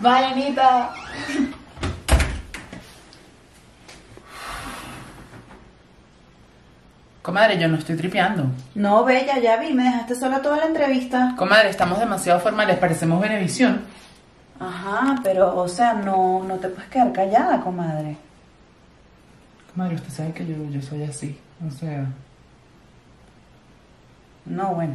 Vainita. Comadre, yo no estoy tripeando. No, Bella, ya vi, me dejaste sola toda la entrevista. Comadre, estamos demasiado formales, parecemos Benevisión. Ajá, pero, o sea, no, no te puedes quedar callada, comadre. Comadre, usted sabe que yo, yo soy así. O sea, No, bueno.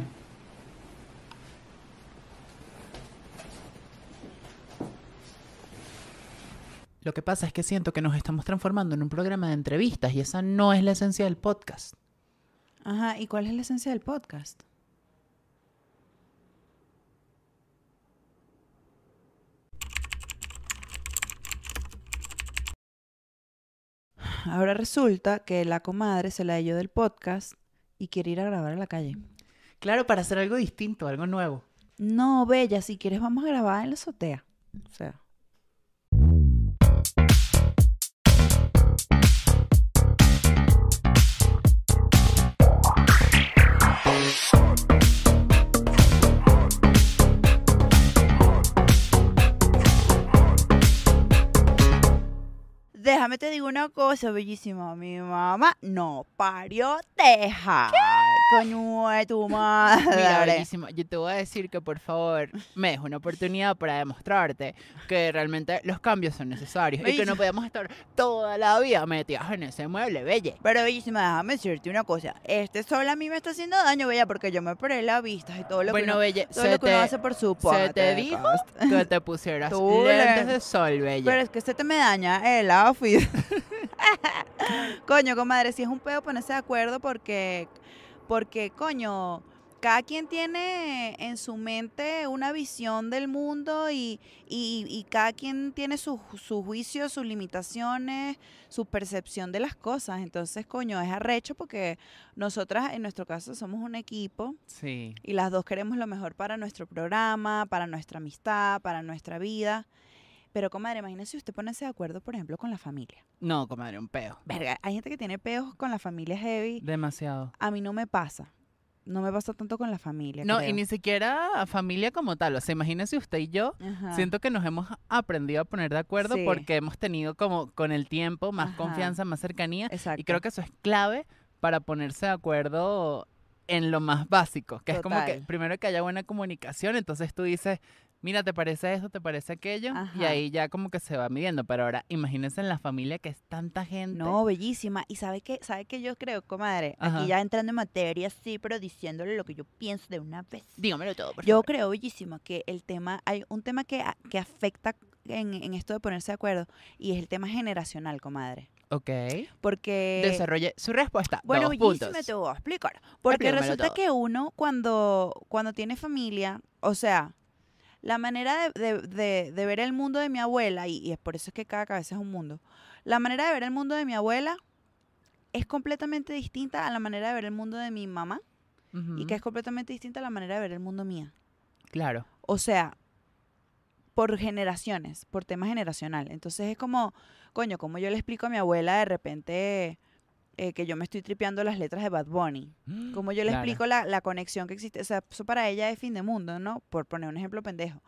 Lo que pasa es que siento que nos estamos transformando en un programa de entrevistas y esa no es la esencia del podcast. Ajá, ¿y cuál es la esencia del podcast? Ahora resulta que la comadre se la halló del podcast y quiere ir a grabar a la calle. Claro, para hacer algo distinto, algo nuevo. No, Bella, si quieres vamos a grabar en la azotea. O sea. Te digo una cosa, bellísima. Mi mamá no parió teja. Coño de tu madre. Mira, bellísima, yo te voy a decir que por favor me des una oportunidad para demostrarte que realmente los cambios son necesarios y que no podemos estar toda la vida metidas en ese mueble, belle. Pero bellísima, déjame decirte una cosa. Este sol a mí me está haciendo daño, bella, porque yo me operé la vista y todo lo que Bueno, uno, belle, todo se lo que uno te, hace por su se te dijo que te pusieras Tú lentes le- de sol, belle. Pero es que se te me daña el outfit. coño, comadre, si es un pedo ponerse de acuerdo porque, porque, coño, cada quien tiene en su mente una visión del mundo y, y, y cada quien tiene su, su juicio, sus limitaciones, su percepción de las cosas. Entonces, coño, es arrecho porque nosotras, en nuestro caso, somos un equipo Sí. y las dos queremos lo mejor para nuestro programa, para nuestra amistad, para nuestra vida. Pero, comadre, imagínese usted ponerse de acuerdo, por ejemplo, con la familia. No, comadre, un peo. Verga, hay gente que tiene peos con la familia heavy. Demasiado. A mí no me pasa. No me pasa tanto con la familia. No, y creo. ni siquiera a familia como tal. O sea, imagínese usted y yo. Ajá. Siento que nos hemos aprendido a poner de acuerdo Sí. porque hemos tenido como con el tiempo más Ajá. confianza, más cercanía. Exacto. Y creo que eso es clave para ponerse de acuerdo en lo más básico, que es como que Total. primero que haya buena comunicación, entonces tú dices, mira, ¿te parece esto? ¿Te parece aquello? Y ahí ya como que se va midiendo, pero ahora imagínense en la familia que es tanta gente. No, bellísima. Y sabe que, sabe que yo creo, comadre, Ajá. aquí ya entrando en materia, sí, pero diciéndole lo que yo pienso de una vez. Dígamelo todo, por Yo favor. creo, bellísima, que el tema, hay un tema que, que afecta en, en esto de ponerse de acuerdo y es el tema generacional, comadre. Ok. Porque... Desarrolle su respuesta. Bueno, Dos bellísima, puntos. te voy a explicar. Porque Explícamelo resulta todo. que uno cuando, cuando tiene familia, o sea, la manera de, de- de- de ver el mundo de mi abuela, y, y es por eso es que cada cabeza es un mundo, la manera de ver el mundo de mi abuela es completamente distinta a la manera de ver el mundo de mi mamá y que es completamente distinta a la manera de ver el mundo mía. Claro. O sea, por generaciones, por tema generacional. Entonces es como, coño, como yo le explico a mi abuela de repente eh, que yo me estoy tripeando las letras de Bad Bunny. Como yo le Claro. explico la, la conexión que existe. O sea, eso para ella es fin de mundo, ¿no? Por poner un ejemplo pendejo.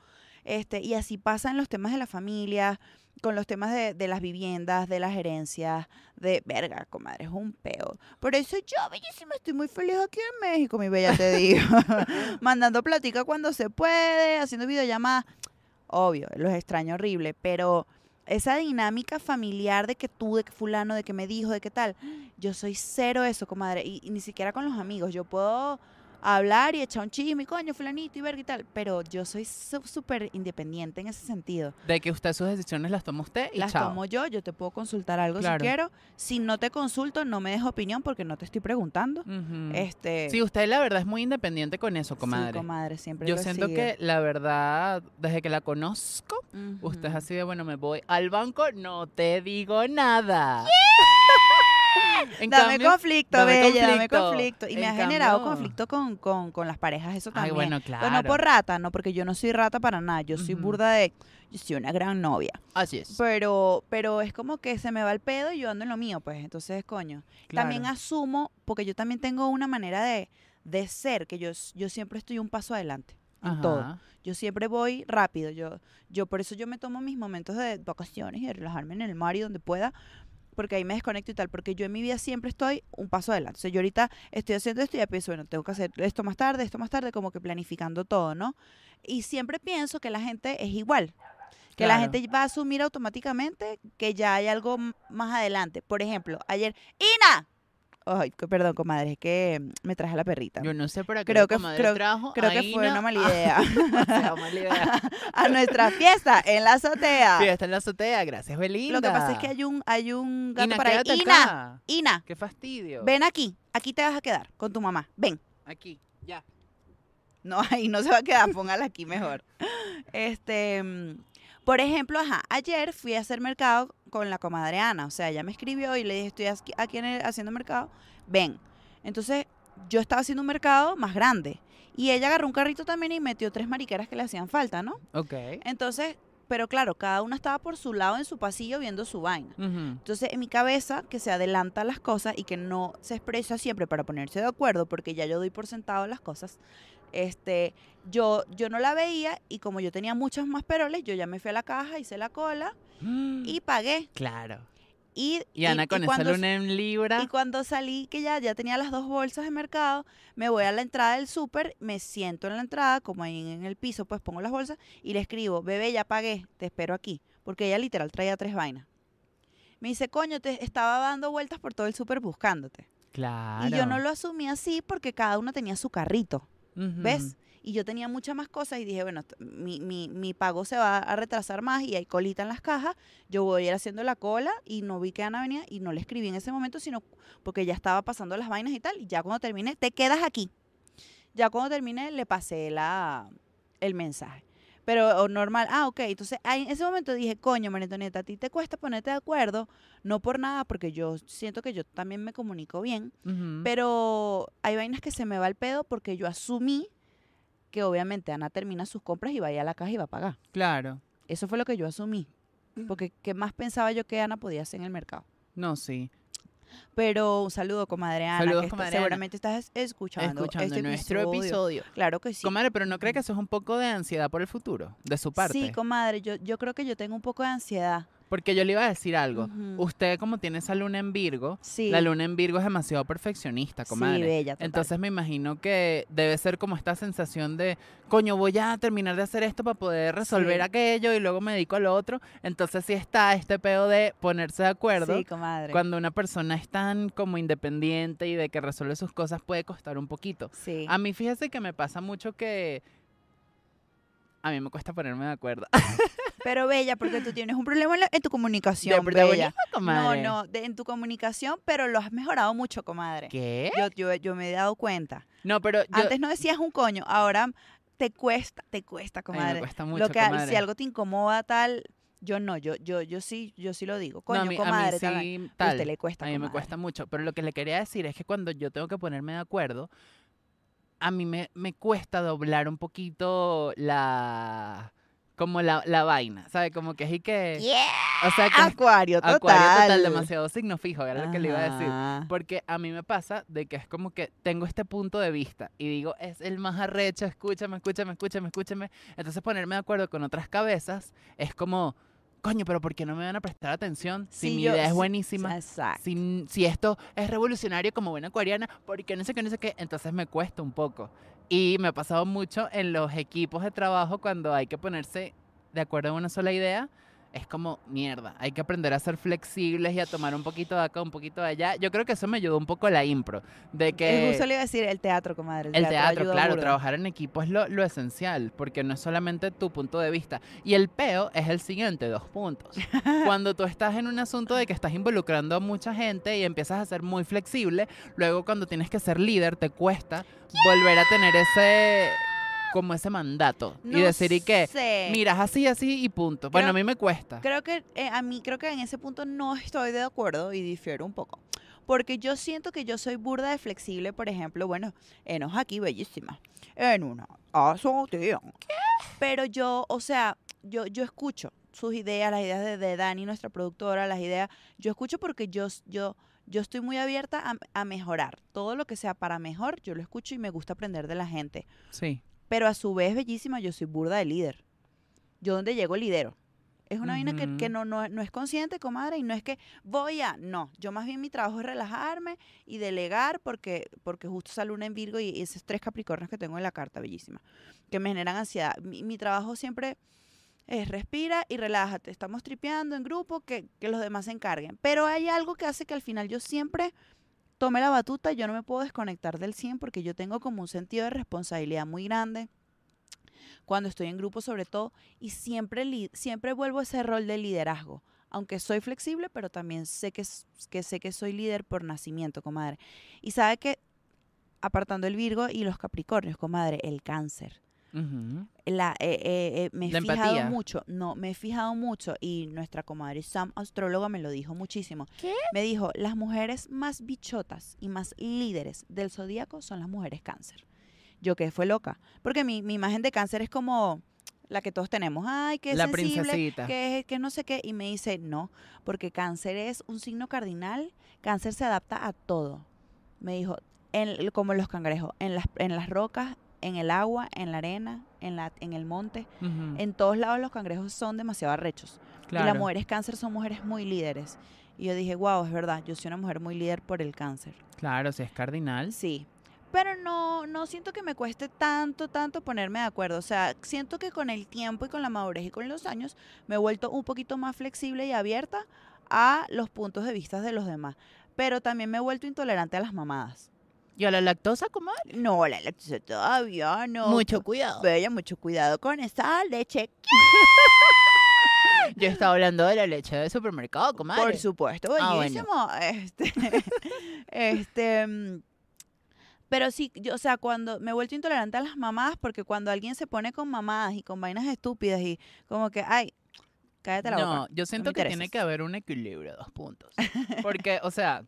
Este, y así pasa en los temas de la familia, con los temas de, de las viviendas, de las herencias, de verga, comadre, es un peo. Por eso yo, bellísima, estoy muy feliz aquí en México, mi bella, te digo. Mandando platica cuando se puede, haciendo videollamadas. Obvio, los extraño horrible, pero esa dinámica familiar de que tú, de que fulano, de que me dijo, de qué tal, yo soy cero eso, comadre, y, y ni siquiera con los amigos. Yo puedo hablar y echar un chisme, coño, fulanito y verga y tal, pero yo soy súper independiente en ese sentido. De que usted sus decisiones las toma usted y Las chao. tomo yo, yo te puedo consultar algo Claro. si quiero. Si no te consulto, no me des opinión porque no te estoy preguntando. Este, Sí, usted la verdad es muy independiente con eso, sí, comadre. comadre, siempre Yo lo siento sido. que la verdad, desde que la conozco, usted es así de, bueno, me voy al banco, no te digo nada. En dame cambio- conflicto, dame bella, dame conflicto. Y me ha generado conflicto con, con, con las parejas, eso Ay, también. bueno, Pero claro. no por rata, no, porque yo no soy rata para nada. Yo soy burda de. Yo soy una gran novia. Así es. Pero, pero es como que se me va el pedo y yo ando en lo mío, pues. Entonces, coño. También asumo, porque yo también tengo una manera de, de ser, que yo, yo siempre estoy un paso adelante. en todo. Yo siempre voy rápido. Yo, yo por eso yo me tomo mis momentos de vacaciones y de relajarme en el mar y donde pueda, porque ahí me desconecto y tal, porque yo en mi vida siempre estoy un paso adelante. O sea, yo ahorita estoy haciendo esto y ya pienso, bueno, tengo que hacer esto más tarde, esto más tarde, como que planificando todo, ¿no? Y siempre pienso que la gente es igual. Que la gente va a asumir automáticamente que ya hay algo más adelante. Por ejemplo, ayer, ¡Ina! Ay, perdón, comadre, es que me traje a la perrita. Yo no sé para qué Creo que- comadre creo- trajo Creo que fue una mala a- idea. Demasiado mala idea. a nuestra fiesta en la azotea. Sí, está en la azotea, gracias, Belinda. Lo que pasa es que hay un, hay un gato Ina, por ahí. Ina, acá. Ina, Qué fastidio. ven aquí. Aquí te vas a quedar con tu mamá. Ven. Aquí, ya. No, ahí no se va a quedar, póngala aquí mejor. Este, mm, por ejemplo, ajá, ayer fui a hacer mercado con la comadre Ana. O sea, ella me escribió y le dije, estoy aquí- aquí en el- haciendo mercado, ven. Entonces, yo estaba haciendo un mercado más grande. Y ella agarró un carrito también y metió tres mariqueras que le hacían falta, ¿no? Ok. Entonces, pero claro, cada una estaba por su lado en su pasillo viendo su vaina. Ujú. Entonces, en mi cabeza, que se adelanta las cosas y que no se expresa siempre para ponerse de acuerdo, porque ya yo doy por sentado las cosas, este, yo, yo no la veía y como yo tenía muchos más peroles, yo ya me fui a la caja, hice la cola y pagué. Claro. Y, Y Ana con esa cuando, luna en Libra. y cuando salí, que ya, ya tenía las dos bolsas de mercado, me voy a la entrada del súper, me siento en la entrada, como ahí en el piso, pues pongo las bolsas y le escribo, bebé, ya pagué, te espero aquí. Porque ella literal traía tres vainas. Me dice, coño, te estaba dando vueltas por todo el súper buscándote. Claro. Y yo no lo asumí así porque cada uno tenía su carrito, ¿ves? Y yo tenía muchas más cosas y dije, bueno, mi, mi, mi pago se va a retrasar más y hay colita en las cajas. Yo voy a ir haciendo la cola y no vi que Ana venía y no le escribí en ese momento, sino porque ya estaba pasando las vainas y tal. Y ya cuando terminé, te quedas aquí. Ya cuando terminé, le pasé la, el mensaje. Pero o normal, ah, ok. Entonces, ahí en ese momento dije, coño, María Antonieta, a ti te cuesta ponerte de acuerdo, no por nada, porque yo siento que yo también me comunico bien. Pero hay vainas que se me va el pedo porque yo asumí que obviamente Ana termina sus compras y vaya a la caja y va a pagar. Claro. Eso fue lo que yo asumí. Porque ¿qué más pensaba yo que Ana podía hacer en el mercado? No, sí. Pero un saludo, comadre Ana. Saludos, que está- comadre Ana. seguramente estás escuchando, Escuchando este nuestro episodio. Claro que sí. Comadre, pero ¿no cree que eso es un poco de ansiedad por el futuro? De su parte. Sí, comadre, yo, yo creo que yo tengo un poco de ansiedad. Porque yo le iba a decir algo. Usted, como tiene esa luna en Virgo, Sí. la luna en Virgo es demasiado perfeccionista, comadre. Sí, bella, total. Entonces me imagino que debe ser como esta sensación de, coño, voy a terminar de hacer esto para poder resolver Sí. aquello y luego me dedico a lo otro. Entonces sí está este pedo de ponerse de acuerdo. Sí, comadre. Cuando una persona es tan como independiente y de que resuelve sus cosas puede costar un poquito. Sí. A mí fíjese que me pasa mucho que a mí me cuesta ponerme de acuerdo. Pero bella, porque tú tienes un problema en, la- en tu comunicación, De bella. No, comadre. no, de- en tu comunicación, pero lo has mejorado mucho, comadre. ¿Qué? Yo, yo, yo me he dado cuenta. No, pero yo, Antes no decías un coño, ahora te cuesta, te cuesta, mí me comadre. cuesta mucho, lo que comadre. si algo te incomoda tal, yo no, yo, yo, yo sí, yo sí lo digo. No, Coño, a mí, a mí comadre, tal. A tal. usted le cuesta. A mí me cuesta mucho, pero lo que le quería decir es que cuando yo tengo que ponerme de acuerdo, a mí me, me cuesta doblar un poquito la como la, la vaina, ¿sabes? Como que es que Yeah. o sea, que Acuario total. acuario total, demasiado signo fijo, era lo que le iba a decir. Porque a mí me pasa de que es como que tengo este punto de vista y digo, es el más arrecho, escúchame, escúchame, escúchame, escúchame. Entonces ponerme de acuerdo con otras cabezas es como, coño, pero ¿por qué no me van a prestar atención? Si Sí, mi yo- idea es buenísima. Exacto. Si, si esto es revolucionario como buena acuariana, porque no sé qué, no sé qué, entonces me cuesta un poco. Y me ha pasado mucho en los equipos de trabajo cuando hay que ponerse de acuerdo en una sola idea. Es como mierda, hay que aprender a ser flexibles y a tomar un poquito de acá, un poquito de allá. Yo creo que eso me ayudó un poco la impro, de que Justo le iba a decir el teatro, comadre. el teatro, ayuda claro, trabajar en equipo es lo, lo esencial, porque no es solamente tu punto de vista. Y el peo es el siguiente, dos puntos. Cuando tú estás en un asunto de que estás involucrando a mucha gente y empiezas a ser muy flexible, luego cuando tienes que ser líder te cuesta volver a tener ese como ese mandato No y decir y que sé. mira es así así y punto. Bueno, a mí me cuesta. Creo que eh, a mí, creo que en ese punto no estoy de acuerdo y difiero un poco. Porque yo siento que yo soy burda de flexible, por ejemplo, bueno, enos aquí bellísima, en una azotea. Pero yo, o sea, yo, yo escucho sus ideas, las ideas de, de Dani, nuestra productora, las ideas, yo escucho porque yo, yo, yo estoy muy abierta a, a mejorar. Todo lo que sea para mejor, yo lo escucho y me gusta aprender de la gente. Sí. Pero a su vez, bellísima, yo soy burda de líder. Yo donde llego lidero. Es una vaina que, que no, no, no es consciente, comadre, y no es que voy a, no, yo más bien mi trabajo es relajarme y delegar porque, porque justo sale una en Virgo y esos tres Capricornios que tengo en la carta, bellísima, que me generan ansiedad. Mi, mi trabajo siempre es respira y relájate, estamos tripeando en grupo, que, que los demás se encarguen. Pero hay algo que hace que al final yo siempre tome la batuta, yo no me puedo desconectar del 100 porque yo tengo como un sentido de responsabilidad muy grande cuando estoy en grupo sobre todo y siempre, siempre vuelvo a ese rol de liderazgo. Aunque soy flexible, pero también sé que, que sé que soy líder por nacimiento, comadre. Y sabe que, apartando el Virgo y los Capricornios, comadre, el cáncer. La, eh, eh, eh, me he La fijado empatía. mucho, no, me he fijado mucho y nuestra comadre Sam, astróloga, me lo dijo muchísimo. ¿Qué? Me dijo, las mujeres más bichotas y más líderes del zodíaco son las mujeres cáncer. Yo que fue loca, porque mi, mi imagen de cáncer es como la que todos tenemos, ay, que es La sensible, princesita. que, que no sé qué, y me dice, no, porque cáncer es un signo cardinal, cáncer se adapta a todo. Me dijo, en- como los cangrejos, en las, en las rocas, en el agua, en la arena, en, la, en el monte, en todos lados los cangrejos son demasiado arrechos. Y las mujeres cáncer son mujeres muy líderes. Y yo dije, wow, es verdad, yo soy una mujer muy líder por el cáncer. Claro, si es cardinal. Sí. Pero no, no siento que me cueste tanto, tanto ponerme de acuerdo. O sea, siento que con el tiempo y con la madurez y con los años me he vuelto un poquito más flexible y abierta a los puntos de vista de los demás. Pero también me he vuelto intolerante a las mamadas. ¿Y a la lactosa, cómo? No, la lactosa todavía no. Mucho cuidado. Bella, mucho cuidado con esa leche. Yo estaba hablando de la leche del supermercado, comadre. Por supuesto, Ah, bueno. buenísimo. Este, este, mm, pero sí, yo, o sea, cuando me he vuelto intolerante a las mamadas, porque cuando alguien se pone con mamadas y con vainas estúpidas y como que, ay, cállate la no, boca. yo siento que tiene que haber un equilibrio, dos puntos. Porque, o sea,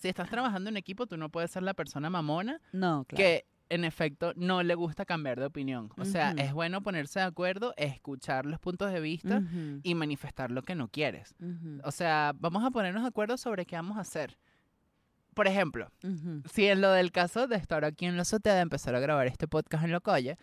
si estás trabajando en equipo, tú no puedes ser la persona mamona No, claro. que en efecto no le gusta cambiar de opinión. O sea, Ujú. es bueno ponerse de acuerdo, escuchar los puntos de vista Ujú, y manifestar lo que no quieres. ujú, O sea, vamos a ponernos de acuerdo sobre qué vamos a hacer. Por ejemplo, si en lo del caso de estar aquí en la azotea de empezar a grabar este podcast en Locoye,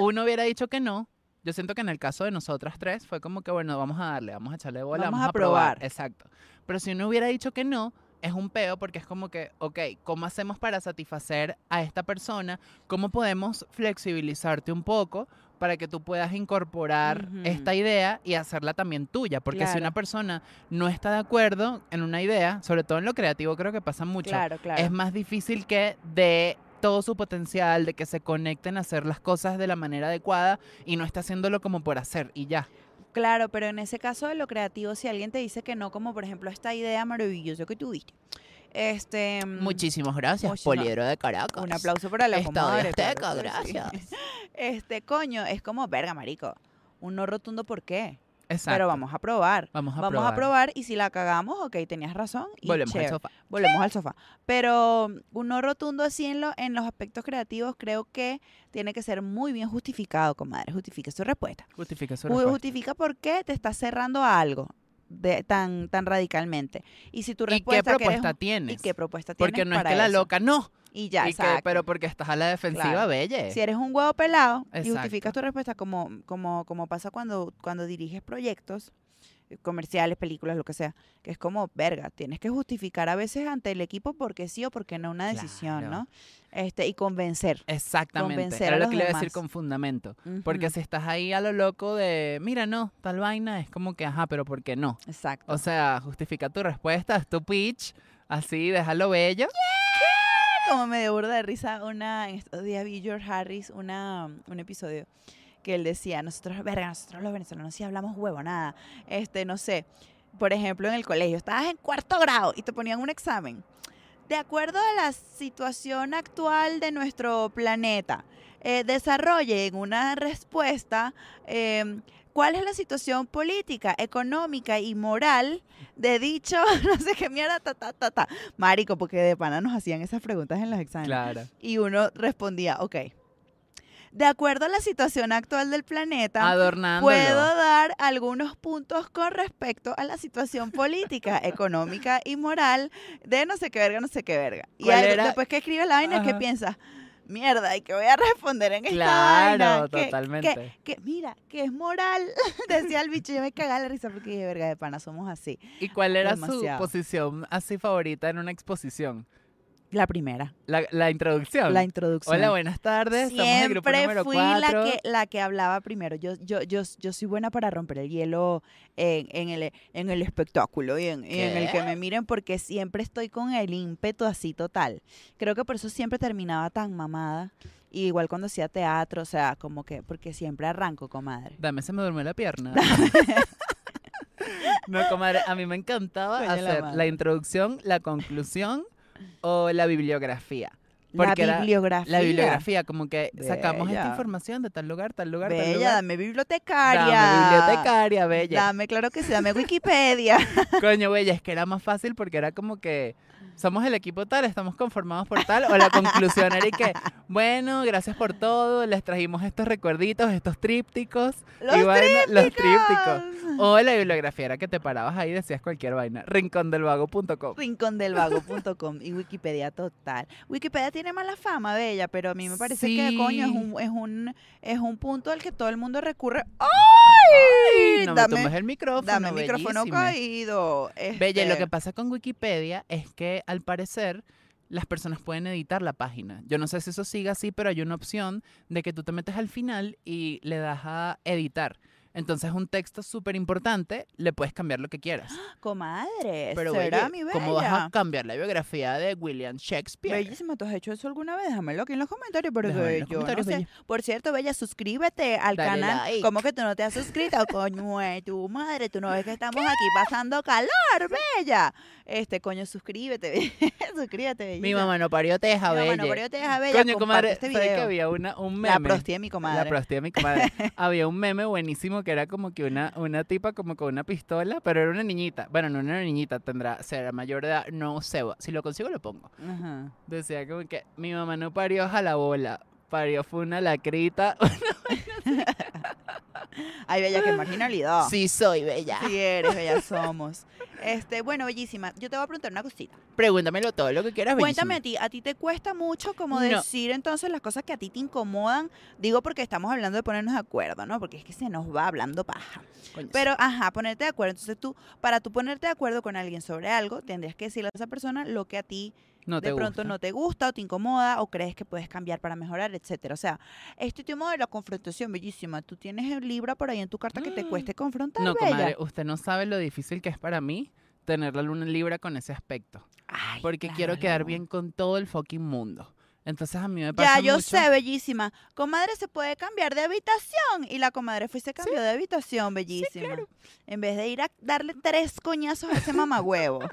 uno hubiera dicho que no. Yo siento que en el caso de nosotras tres fue como que, bueno, vamos a darle, vamos a echarle bola, Vamos vamos, a a probar. probar. Exacto. Pero si uno hubiera dicho que no, es un peo porque es como que, ok, ¿cómo hacemos para satisfacer a esta persona? ¿Cómo podemos flexibilizarte un poco para que tú puedas incorporar esta idea y hacerla también tuya? Porque si una persona no está de acuerdo en una idea, sobre todo en lo creativo creo que pasa mucho, Claro, claro. es más difícil que de todo su potencial, de que se conecten a hacer las cosas de la manera adecuada y no está haciéndolo como por hacer y ya. Claro, pero en ese caso de lo creativo, si alguien te dice que no, como por ejemplo esta idea maravillosa que tuviste, este... mm, Muchísimas gracias, Poliedro de Caracas. Un aplauso para la Estadio comadre. Azteca, claro que sí. gracias. Este, coño, es como, verga, marico, un no rotundo, ¿por qué? Exacto. Pero vamos a probar. Vamos a Vamos probar. a probar y si la cagamos, ok, tenías razón. Y Volvemos al sofá. Volvemos al sofá. Pero un no rotundo así en, lo, en los aspectos creativos creo que tiene que ser muy bien justificado, comadre. Justifique su respuesta. Justifica su respuesta. Justifica por qué te estás cerrando a algo de, tan, tan radicalmente. Y si tu ¿Y qué respuesta que eres propuesta tienes? ¿Y qué propuesta tienes Porque no es que la eso? loca, no. Y ya, Y que- pero porque estás a la defensiva, Claro. belle. Si eres un huevo pelado y Exacto. justificas tu respuesta como, como, como pasa cuando, cuando diriges proyectos comerciales, películas, lo que sea, que es como, verga, tienes que justificar a veces ante el equipo porque sí o porque no una decisión, Claro. ¿no? Este, y convencer. Exactamente. convencer Era a lo que le iba a decir con fundamento. Porque si estás ahí a lo loco de, mira, no, tal vaina, es como que, ajá, pero ¿por qué no? Exacto. O sea, justifica tu respuesta, haz tu pitch, así, déjalo bello. Como me dio burda de risa una, en estos días vi George Harris una, un episodio que él decía, nosotros, verga, nosotros los venezolanos sí hablamos huevo, nada. Este, no sé, por ejemplo, en el colegio, estabas en cuarto grado y te ponían un examen. De acuerdo a la situación actual de nuestro planeta, eh, desarrollen una respuesta. em, ¿Cuál es la situación política, económica y moral de dicho, no sé qué mierda, ta, ta, ta, ta? Marico, porque de pana nos hacían esas preguntas en los exámenes. Claro. Y uno respondía, ok. De acuerdo a la situación actual del planeta, puedo dar algunos puntos con respecto a la situación política, económica y moral de no sé qué verga, no sé qué verga. Y después que escribes la vaina, ¿qué piensas? Mierda, ¿y qué voy a responder en esta Claro, vaina? Que- totalmente. Que, que, mira, que es moral, decía el bicho, yo me cagaba la risa porque dije, verga de pana, somos así. ¿Y cuál era Demasiado. su posición así favorita en una exposición? La primera, La, la introducción. la introducción. Hola, buenas tardes. Somos el grupo Siempre número fui 4. la que, la que hablaba primero. Yo, yo, yo, yo soy buena para romper el hielo en, en el, en el espectáculo y en, y en el que me miren porque siempre estoy con el ímpetu así total. Creo que por eso siempre terminaba tan mamada. Y igual cuando hacía teatro, o sea, como que, porque siempre arranco, comadre. Dame, se me durmió la pierna. no, comadre, a mí me encantaba Coño, hacer la introducción, la conclusión o la bibliografía. Porque la bibliografía. La bibliografía, como que sacamos esta información de tal lugar, tal lugar, tal Bella, lugar. dame bibliotecaria. Dame bibliotecaria, bella. Dame, claro que sí, dame Wikipedia. Coño, bella, es que era más fácil porque era como que somos el equipo tal, estamos conformados por tal, o la conclusión era y que, bueno, gracias por todo, les trajimos estos recuerditos, estos trípticos, Los y vaina- los trípticos. O la bibliografía era que te parabas ahí y decías cualquier vaina, rincondelvago.com. rincondelvago.com y Wikipedia total. Wikipedia tiene mala fama, bella, pero a mí me parece que coño es un, es un es un punto al que todo el mundo recurre. ¡Ay! No me tumbes el micrófono, dame el micrófono bellísima. caído. Bella, y lo Este, que pasa con Wikipedia es que al parecer las personas pueden editar la página. Yo no sé si eso sigue así, pero hay una opción de que tú te metes al final y le das a editar. Entonces un texto súper importante, le puedes cambiar lo que quieras. comadre, Pero será mi bella. ¿cómo vas a cambiar la biografía de William Shakespeare? Bellísima, ¿tú has hecho eso alguna vez? Déjamelo aquí en los comentarios, porque en los yo no comentarios, sé. Por cierto, Bella, suscríbete al Dale canal. like. ¿Cómo que tú no te has suscrito? Coño, tu madre, tú no ves que estamos aquí pasando calor, Bella. Este, coño, suscríbete, suscríbete, Bella. Mi mamá no parió teja, Mi mamá bella. no, deja Bella, Coño, comadre, este ¿sabes que video. había una, un meme? La prostia de mi comadre. La prostía de mi comadre. Había un meme buenísimo que era como que una, una tipa como con una pistola, pero era una niñita. Bueno, no era una niñita, tendrá, será mayor de edad, no sé. Si lo consigo lo pongo. Ajá. Decía como que mi mamá no parió jalabola, parió fue una lacrita. Ay, Bella, qué marginalidad. Sí soy bella. Sí eres, Bella, somos. Este, bueno, bellísima, yo te voy a preguntar una cosita. Pregúntamelo todo lo que quieras, Cuéntame a ti, ¿a ti te cuesta mucho como No. decir entonces las cosas que a ti te incomodan? Digo porque estamos hablando de ponernos de acuerdo, ¿no? Porque es que se nos va hablando paja. Coño, Pero, ajá, ponerte de acuerdo. Entonces tú, para tú ponerte de acuerdo con alguien sobre algo, tendrías que decirle a esa persona lo que a ti no de pronto gusta. no te gusta o te incomoda o crees que puedes cambiar para mejorar, etcétera. O sea, este tema de la confrontación, bellísima. Tú tienes el libro por ahí en tu carta que te cueste confrontar, No, bella. comadre, usted no sabe lo difícil que es para mí tener la luna en libra con ese aspecto. Ay, Porque claro, quiero quedar bien con todo el fucking mundo. Entonces a mí me pasa Ya, yo mucho- sé, bellísima. Comadre se puede cambiar de habitación. Y la comadre fue y se cambió de habitación, bellísima. En vez de ir a darle tres coñazos a ese mamagüevo.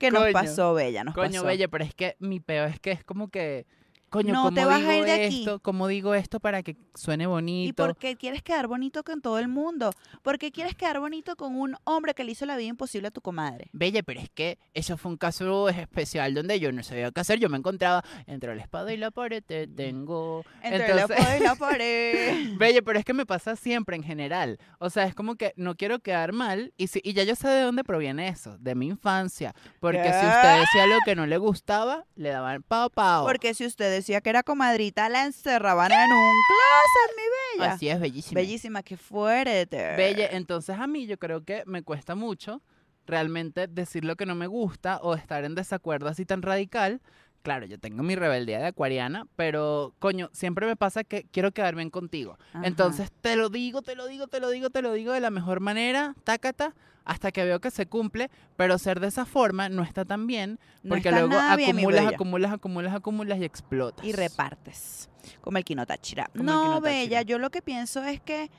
que nos pasó, bella, nos Coño, pasó. bella, pero es que mi peo es que es como que, coño, No ¿cómo te vas a digo ir de aquí. esto? ¿Cómo digo esto para que suene ¿Y bonito? por qué quieres quedar bonito con todo el mundo? ¿Por qué quieres quedar bonito con un hombre que le hizo la vida imposible a tu comadre? Bella, pero es que eso fue un caso especial donde yo no sabía qué hacer. Yo me encontraba entre la espada y la pared, te tengo. Entre Entonces- la espada y la pared. Bella, pero es que me pasa siempre en general. O sea, es como que no quiero quedar mal y, si, y ya yo sé de dónde proviene eso, de mi infancia. Porque si usted decía lo que no le gustaba, le daban pao pao. Porque si usted decía que era comadrita, la encerraban en un closet, mi bella. Así es, bellísima. Bellísima, qué fuerte. Bella, entonces a mí yo creo que me cuesta mucho realmente decir lo que no me gusta o estar en desacuerdo así tan radical. Claro, yo tengo mi rebeldía de acuariana, pero coño, siempre me pasa que quiero quedar bien contigo. Ajá. Entonces te lo digo, te lo digo, te lo digo, te lo digo de la mejor manera, tácata, hasta que veo que se cumple, pero ser de esa forma no está tan bien, No porque luego bien, acumulas, acumulas, acumulas, acumulas y explotas. y repartes. Como el Kino Táchira. Como el No, Kino Bella, yo lo que pienso es que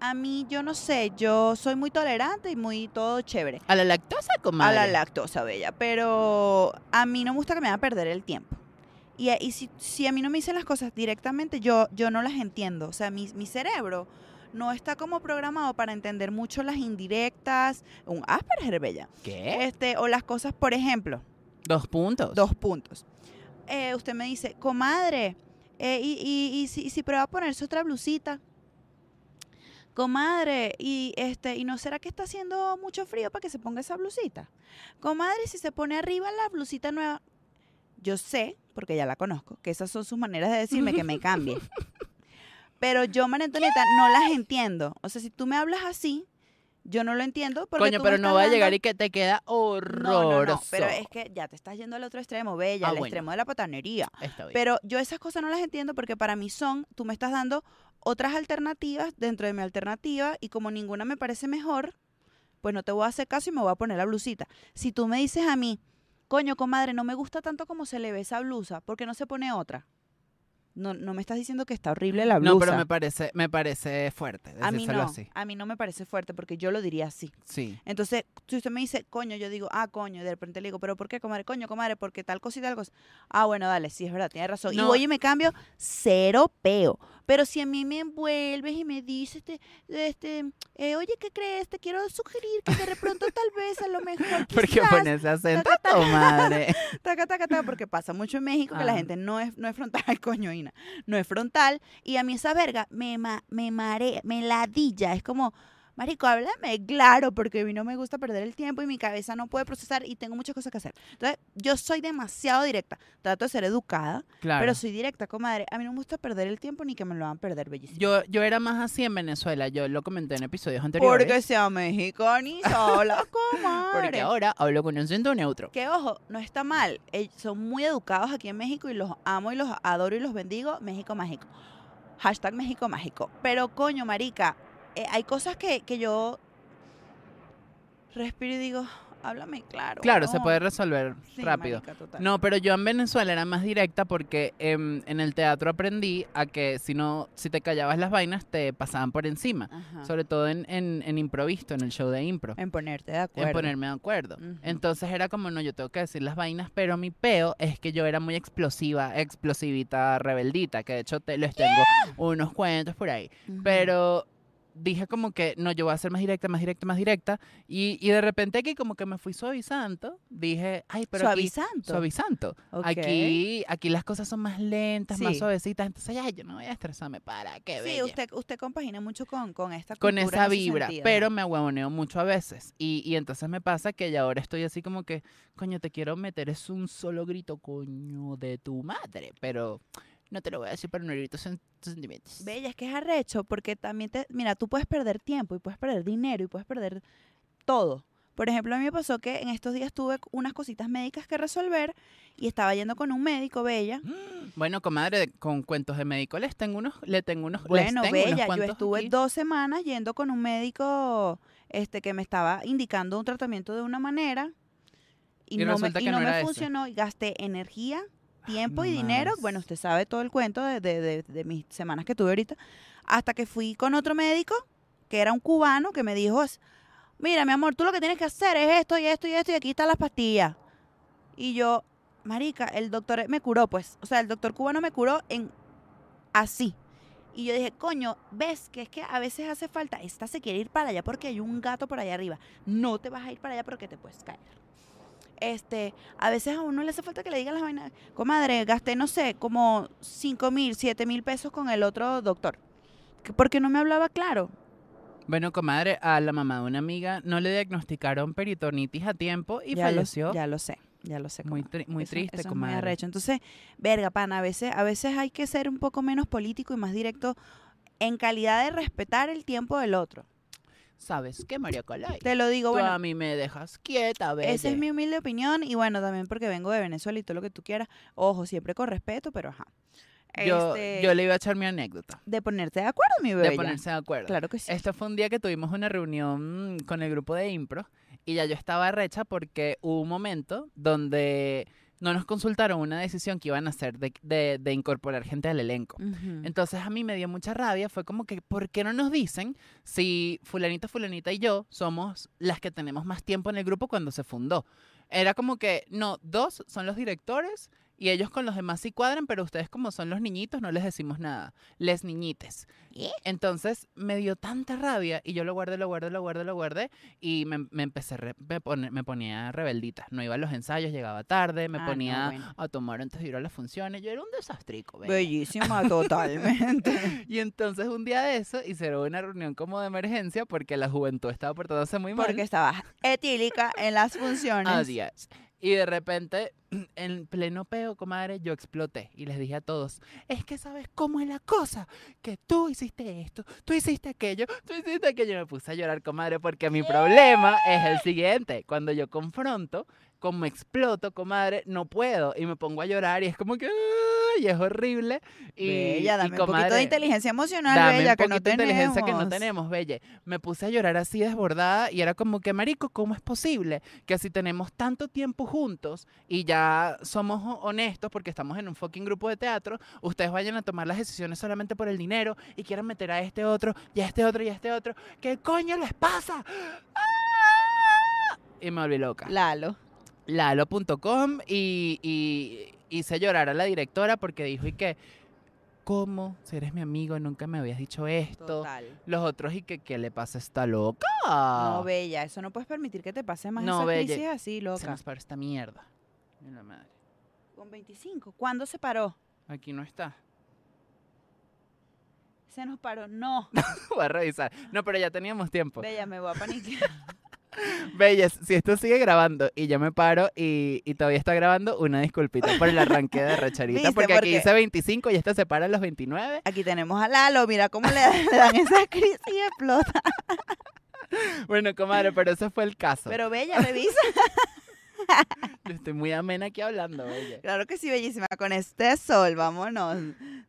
a mí, yo no sé, yo soy muy tolerante y muy todo chévere. A la lactosa, comadre. A la lactosa, Bella. Pero a mí no me gusta que me haga perder el tiempo. Y, y si, si a mí no me dicen las cosas directamente, yo, yo no las entiendo. O sea, mi, mi cerebro no está como programado para entender mucho las indirectas, un Asperger, Bella. ¿Qué? Este, o las cosas, por ejemplo, Dos puntos. Dos puntos. Eh, usted me dice, comadre, eh, y, y, y si, y si prueba a ponerse otra blusita. Comadre, y este, ¿y no será que está haciendo mucho frío para que se ponga esa blusita? Comadre, si se pone arriba la blusita nueva. Yo sé, porque ya la conozco, que esas son sus maneras de decirme que me cambie. Pero yo, María Antonieta, no las entiendo. O sea, si tú me hablas así, yo no lo entiendo. Porque Coño, tú pero no va a llegar y que te queda No, horroroso. no, no, pero es que ya te estás yendo al otro extremo, bella, Ah, al bueno. extremo de la patanería. Está bien. Pero yo esas cosas no las entiendo porque para mí son, tú me estás dando otras alternativas dentro de mi alternativa y como ninguna me parece mejor, pues no te voy a hacer caso y me voy a poner la blusita. Si tú me dices a mí, coño, comadre, no me gusta tanto como se le ve esa blusa, ¿por qué no se pone otra? No, no me estás diciendo que está horrible la blusa. no, pero me parece, me parece fuerte a mí no, así. a mí no me parece fuerte porque yo lo diría así. Sí. Entonces, si usted me dice, coño, yo digo, ah, coño, y de repente le digo, pero ¿por qué, comadre? Coño, comadre, porque tal cosa y tal cosa. Ah, bueno, dale, sí, es verdad, tiene razón. Y No. voy y me cambio, cero peo. Pero si a mí me envuelves y me dices, este, este, eh, oye, ¿qué crees? Te quiero sugerir que de pronto tal vez a lo mejor ¿Por qué quizás, pones ese acento, taca, taca. madre? taca, taca, taca, porque pasa mucho en México que la Ah. gente no es, no es frontal, coño, Ina, no es frontal. Y a mí esa verga me, ma- me marea, me ladilla. Es como, marico, háblame claro, porque a mí no me gusta perder el tiempo y mi cabeza no puede procesar y tengo muchas cosas que hacer. Entonces, yo soy demasiado directa. Trato de ser educada, Claro. pero soy directa, comadre. A mí no me gusta perder el tiempo ni que me lo hagan perder, bellísimo. Yo, yo era más así en Venezuela, yo lo comenté en episodios anteriores. Porque sea mexicanizada la comadre. porque ahora hablo con un acento neutro. Que ojo, no está mal. Ell- son muy educados aquí en México y los amo y los adoro y los bendigo. México mágico. Hashtag México mágico. Pero coño, marica, eh, hay cosas que, que yo respiro y digo, háblame claro. Claro, se weón". puede resolver Sí, rápido. marica. No, pero yo en Venezuela era más directa porque em, en el teatro aprendí a que si no, si te callabas las vainas, te pasaban por encima. Ajá. Sobre todo en, en, en improvisto, en el show de impro. En ponerte de acuerdo. En ponerme de acuerdo. Entonces era como, no, yo tengo que decir las vainas, pero mi peo es que yo era muy explosiva, explosivita, rebeldita, que de hecho te, les tengo unos cuentos por ahí. Pero dije como que, no, yo voy a ser más directa, más directa, más directa. Y, y de repente aquí como que me fui suavizando, dije, ay, pero aquí... Suavizando. Suavizando. Ok. Aquí, aquí las cosas son más lentas, más Sí. suavecitas. Entonces, ay, yo no voy a estresarme para qué Sí, bella. usted, usted compagina mucho con, con esta con cultura esa en ese vibra, sentido. pero me ahuevoneo mucho a veces. Y, y entonces me pasa que ya ahora estoy así como que, coño, te quiero meter, es un solo grito, coño, de tu madre, pero no te lo voy a decir para no herir tus sen- tus sentimientos. Bella, es que es arrecho porque también te, mira, tú puedes perder tiempo y puedes perder dinero y puedes perder todo. Por ejemplo, a mí me pasó que en estos días tuve unas cositas médicas que resolver y estaba yendo con un médico, Bella. Bueno, comadre, con cuentos de médico les tengo unos, le tengo unos, Bueno, tengo unos Bella, yo estuve aquí. dos semanas yendo con un médico este, que me estaba indicando un tratamiento de una manera y, Y no me, y no no me funcionó y gasté energía, tiempo y dinero. Bueno, usted sabe todo el cuento de, de- de- de mis semanas que tuve ahorita. Hasta que fui con otro médico, que era un cubano, que me dijo, mira, mi amor, tú lo que tienes que hacer es esto y esto y esto y aquí están las pastillas. Y yo, marica, el doctor me curó, pues. O sea, el doctor cubano me curó en así. Y yo dije, coño, ves que es que a veces hace falta, esta se quiere ir para allá porque hay un gato por allá arriba. No te vas a ir para allá porque te puedes caer. Este, a veces a uno le hace falta que le digan las vainas. Comadre, gasté, no sé, como 5 mil, 7 mil pesos con el otro doctor. Que- Porque no me hablaba claro. Bueno, comadre, a la mamá de una amiga no le diagnosticaron peritonitis a tiempo y ya falleció. Lo, ya lo sé, ya lo sé. muy tri- muy Eso- triste, eso es comadre. muy arrecho. Entonces, verga, pana, a veces, a veces hay que ser un poco menos político y más directo en calidad de respetar el tiempo del otro. ¿Sabes qué, María Calay? Te lo digo, Tú bueno, a mí me dejas quieta, bebé. esa es mi humilde opinión y bueno, también porque vengo de Venezuela y todo lo que tú quieras. Ojo, siempre con respeto, pero ajá. Yo, Este, yo le iba a echar mi anécdota. De ponerte de acuerdo, mi bebé. De ponerse de acuerdo. Claro que sí. Este fue un día que tuvimos una reunión con el grupo de impro y ya yo estaba recha porque hubo un momento donde no nos consultaron una decisión que iban a hacer de, de- de incorporar gente al elenco. Entonces a mí me dio mucha rabia, fue como que, ¿por qué no nos dicen si fulanita, fulanita y yo somos las que tenemos más tiempo en el grupo cuando se fundó? Era como que, no, dos son los directores y ellos con los demás sí cuadran, pero ustedes como son los niñitos no les decimos nada, les niñites. Entonces me dio tanta rabia y yo lo guardé, lo guardé, lo guardé, lo guardé y me, me empecé, re- me, pone- me ponía rebeldita. No iba a los ensayos, llegaba tarde, me Ah, no, ponía bueno. a tomar antes de ir a las funciones. Yo era un desastrico. bella. Bellísima totalmente. Y entonces un día de eso hicieron una reunión como de emergencia porque la juventud estaba portándose muy mal. Porque estabas etílica en las funciones. Así es. Y de repente, en pleno peo, comadre, yo exploté y les dije a todos, es que sabes cómo es la cosa, que tú hiciste esto, tú hiciste aquello, tú hiciste aquello. Me puse a llorar, comadre, porque mi problema es el siguiente. Cuando yo confronto, como exploto, comadre, no puedo y me pongo a llorar y es como que... Y es horrible. Y, Bella, y, dame un poquito comadre, de inteligencia emocional, Dame Bella, un que no de inteligencia que no tenemos. Belle. Me puse a llorar así desbordada y era como que, marico, ¿cómo es posible que si tenemos tanto tiempo juntos y ya somos ho- honestos porque estamos en un fucking grupo de teatro, ustedes vayan a tomar las decisiones solamente por el dinero y quieran meter a este otro y a este otro y a este otro? ¿Qué coño les pasa? ¡Ah! Y me volví loca Lalo. lalo.com y, y hice llorar a la directora porque dijo y que, ¿cómo? Si eres mi amigo, nunca me habías dicho esto. Total. Los otros y que, ¿qué le pasa a esta loca? No, Bella, eso no puedes permitir que te pase más No, esa Bella, crisis así, Se loca. nos paró esta mierda. Mira la madre. Con 25. ¿Cuándo se paró? Aquí no está. Se nos paró. No. Voy a revisar. No, pero ya teníamos tiempo. Bella, me voy a paniquear. Belles, si esto sigue grabando y yo me paro y, y todavía está grabando, una disculpita por el arranque de Recharita. ¿Viste? Porque aquí dice 25 y esta se para a los 29. Aquí tenemos a Lalo. Mira cómo le, le dan esa crisis y explota. Bueno, comadre, pero ese fue el caso. Pero Bella, revisa. Yo estoy muy amena aquí hablando, Belle. Claro que sí, bellísima. Con este sol, vámonos.